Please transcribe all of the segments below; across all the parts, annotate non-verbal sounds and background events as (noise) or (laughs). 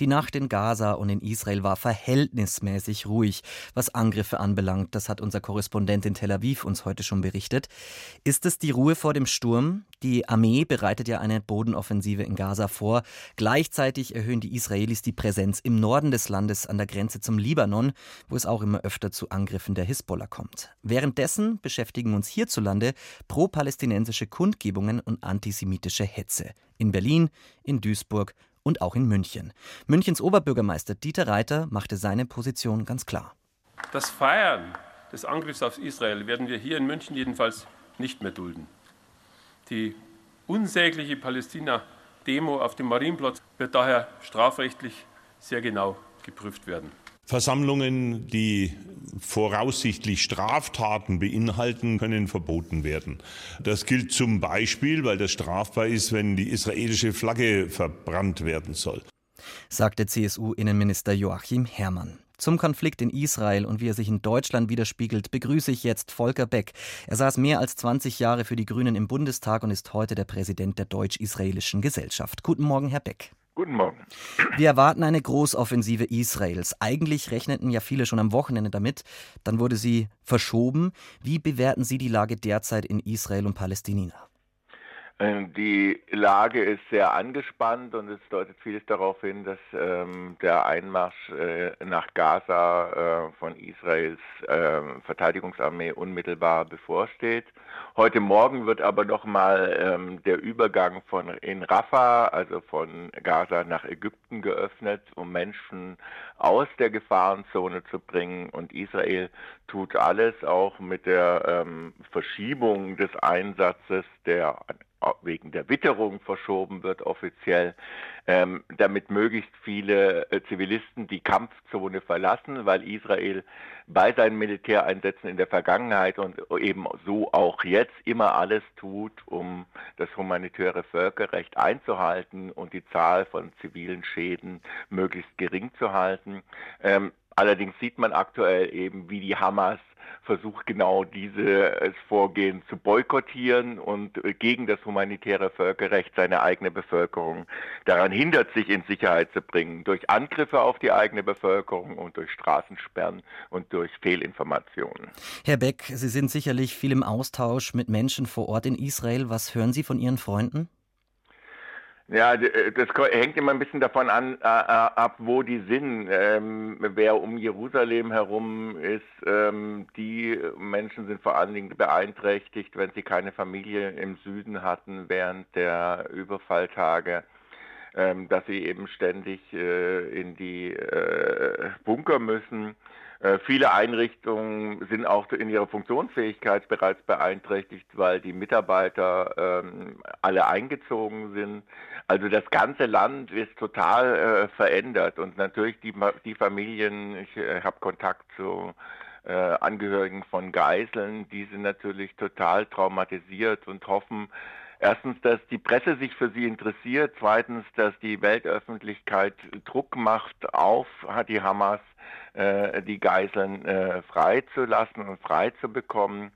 Die Nacht in Gaza und in Israel war verhältnismäßig ruhig, was Angriffe anbelangt. Das hat unser Korrespondent in Tel Aviv uns heute schon berichtet. Ist es die Ruhe vor dem Sturm? Die Armee bereitet ja eine Bodenoffensive in Gaza vor. Gleichzeitig erhöhen die Israelis die Präsenz im Norden des Landes an der Grenze zum Libanon, wo es auch immer öfter zu Angriffen der Hisbollah kommt. Währenddessen beschäftigen uns hierzulande pro-palästinensische Kundgebungen und antisemitische Hetze. In Berlin, in Duisburg und auch in München. Münchens Oberbürgermeister Dieter Reiter machte seine Position ganz klar. Das Feiern des Angriffs auf Israel werden wir hier in München jedenfalls nicht mehr dulden. Die unsägliche Palästina-Demo auf dem Marienplatz wird daher strafrechtlich sehr genau geprüft werden. Versammlungen, die voraussichtlich Straftaten beinhalten, können verboten werden. Das gilt zum Beispiel, weil das strafbar ist, wenn die israelische Flagge verbrannt werden soll. Sagte CSU-Innenminister Joachim Herrmann. Zum Konflikt in Israel und wie er sich in Deutschland widerspiegelt, begrüße ich jetzt Volker Beck. Er saß mehr als 20 Jahre für die Grünen im Bundestag und ist heute der Präsident der Deutsch-Israelischen Gesellschaft. Guten Morgen, Herr Beck. Guten Morgen. Wir erwarten eine Großoffensive Israels. Eigentlich rechneten ja viele schon am Wochenende damit. Dann wurde sie verschoben. Wie bewerten Sie die Lage derzeit in Israel und Palästina? Ähm, die Lage ist sehr angespannt und es deutet vieles darauf hin, dass ähm, der Einmarsch äh, nach Gaza äh, von Israels äh, Verteidigungsarmee unmittelbar bevorsteht. Heute Morgen wird aber nochmal ähm, der Übergang von in Rafah, also von Gaza nach Ägypten geöffnet, um Menschen aus der Gefahrenzone zu bringen. Und Israel tut alles auch mit der ähm, Verschiebung des Einsatzes, der wegen der Witterung verschoben wird offiziell, ähm, damit möglichst viele äh, Zivilisten die Kampfzone verlassen, weil Israel bei seinen Militäreinsätzen in der Vergangenheit und eben so auch jetzt immer alles tut, um das humanitäre Völkerrecht einzuhalten und die Zahl von zivilen Schäden möglichst gering zu halten. Ähm, allerdings sieht man aktuell eben, wie die Hamas versucht genau dieses Vorgehen zu boykottieren und gegen das humanitäre Völkerrecht seine eigene Bevölkerung daran hindert, sich in Sicherheit zu bringen, durch Angriffe auf die eigene Bevölkerung und durch Straßensperren und durch Fehlinformationen. Herr Beck, Sie sind sicherlich viel im Austausch mit Menschen vor Ort in Israel. Was hören Sie von Ihren Freunden? Ja, äh, das hängt immer ein bisschen davon an, äh, äh, ab, wo die sind. Ähm, wer um Jerusalem herum ist, ähm, die Menschen sind vor allen Dingen beeinträchtigt, wenn sie keine Familie im Süden hatten während der Überfalltage, ähm, dass sie eben ständig äh, in die äh, Bunker müssen. Äh, viele Einrichtungen sind auch in ihrer Funktionsfähigkeit bereits beeinträchtigt, weil die Mitarbeiter ähm, alle eingezogen sind. Also das ganze Land ist total äh, verändert und natürlich die, die Familien, ich äh, habe Kontakt zu äh, Angehörigen von Geiseln, die sind natürlich total traumatisiert und hoffen, Erstens, dass die Presse sich für sie interessiert. Zweitens, dass die Weltöffentlichkeit Druck macht auf die Hamas, äh, die Geiseln äh, freizulassen und freizubekommen.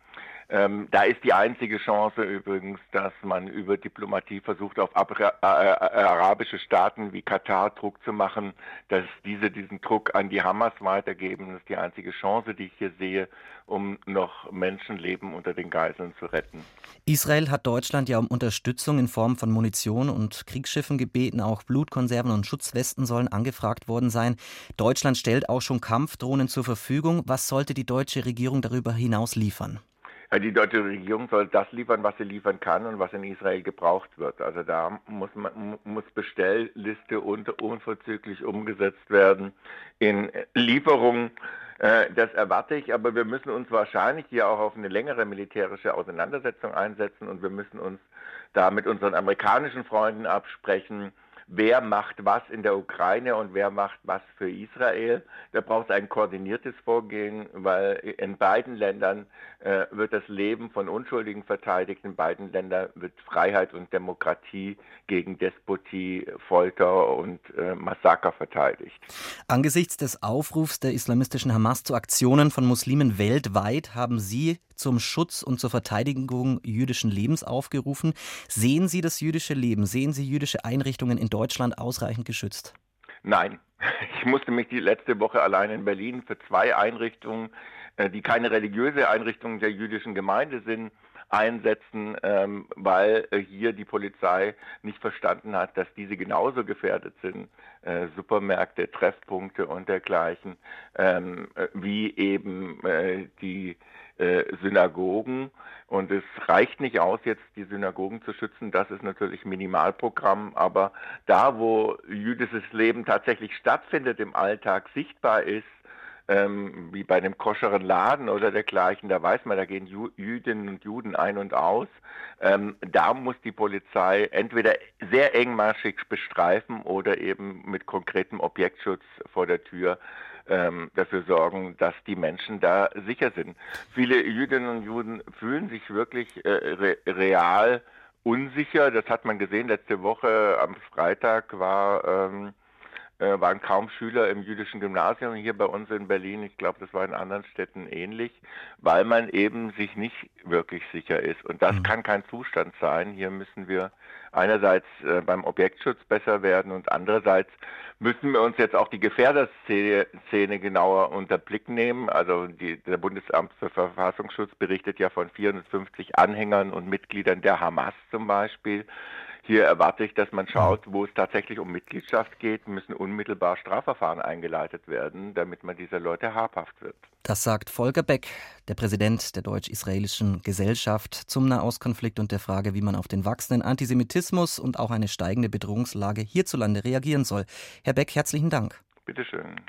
Ähm, da ist die einzige Chance übrigens, dass man über Diplomatie versucht, auf Abra äh, äh, arabische Staaten wie Katar Druck zu machen, dass diese diesen Druck an die Hamas weitergeben. Das ist die einzige Chance, die ich hier sehe, um noch Menschenleben unter den Geiseln zu retten. Israel hat Deutschland ja um Unterstützung in Form von Munition und Kriegsschiffen gebeten. Auch Blutkonserven und Schutzwesten sollen angefragt worden sein. Deutschland stellt auch schon Kampfdrohnen zur Verfügung. Was sollte die deutsche Regierung darüber hinaus liefern? Die deutsche Regierung soll das liefern, was sie liefern kann und was in Israel gebraucht wird. Also da muss, man, muss Bestellliste unverzüglich umgesetzt werden in Lieferungen. Äh, das erwarte ich, aber wir müssen uns wahrscheinlich hier auch auf eine längere militärische Auseinandersetzung einsetzen und wir müssen uns da mit unseren amerikanischen Freunden absprechen, wer macht was in der Ukraine und wer macht was für Israel. Da braucht es ein koordiniertes Vorgehen, weil in beiden Ländern äh, wird das Leben von Unschuldigen verteidigt, in beiden Ländern wird Freiheit und Demokratie gegen Despotie, Folter und äh, Massaker verteidigt. Angesichts des Aufrufs der islamistischen Hamas zu Aktionen von Muslimen weltweit haben Sie zum Schutz und zur Verteidigung jüdischen Lebens aufgerufen. Sehen Sie das jüdische Leben, sehen Sie jüdische Einrichtungen in Deutschland ausreichend geschützt? Nein. (laughs) Ich musste mich die letzte Woche allein in Berlin für zwei Einrichtungen, äh, die keine religiöse Einrichtungen der jüdischen Gemeinde sind, einsetzen, ähm, weil äh, hier die Polizei nicht verstanden hat, dass diese genauso gefährdet sind, äh, Supermärkte, Treffpunkte und dergleichen, ähm, äh, wie eben die äh, Synagogen. Und es reicht nicht aus, jetzt die Synagogen zu schützen. Das ist natürlich Minimalprogramm. Aber da, wo jüdisches Leben tatsächlich stattfindet, im Alltag sichtbar ist, ähm, wie bei einem koscheren Laden oder dergleichen, da weiß man, da gehen Jü Jüdinnen und Juden ein und aus. Ähm, da muss die Polizei entweder sehr engmaschig bestreifen oder eben mit konkretem Objektschutz vor der Tür ähm, dafür sorgen, dass die Menschen da sicher sind. Viele Jüdinnen und Juden fühlen sich wirklich äh, re real unsicher. Das hat man gesehen letzte Woche am Freitag war ähm, äh, waren kaum Schüler im jüdischen Gymnasium hier bei uns in Berlin. Ich glaube, das war in anderen Städten ähnlich, weil man eben sich nicht wirklich sicher ist. Und das mhm. kann kein Zustand sein. Hier müssen wir einerseits äh, beim Objektschutz besser werden und andererseits müssen wir uns jetzt auch die Gefährderszene genauer unter Blick nehmen. Also die, der Bundesamt für Verfassungsschutz berichtet ja von 450 Anhängern und Mitgliedern der Hamas zum Beispiel. Hier erwarte ich, dass man schaut, wo es tatsächlich um Mitgliedschaft geht, müssen unmittelbar Strafverfahren eingeleitet werden, damit man dieser Leute habhaft wird. Das sagt Volker Beck, der Präsident der deutsch-israelischen Gesellschaft zum Nahostkonflikt und der Frage, wie man auf den wachsenden Antisemitismus und auch eine steigende Bedrohungslage hierzulande reagieren soll. Herr Beck, herzlichen Dank. Bitteschön.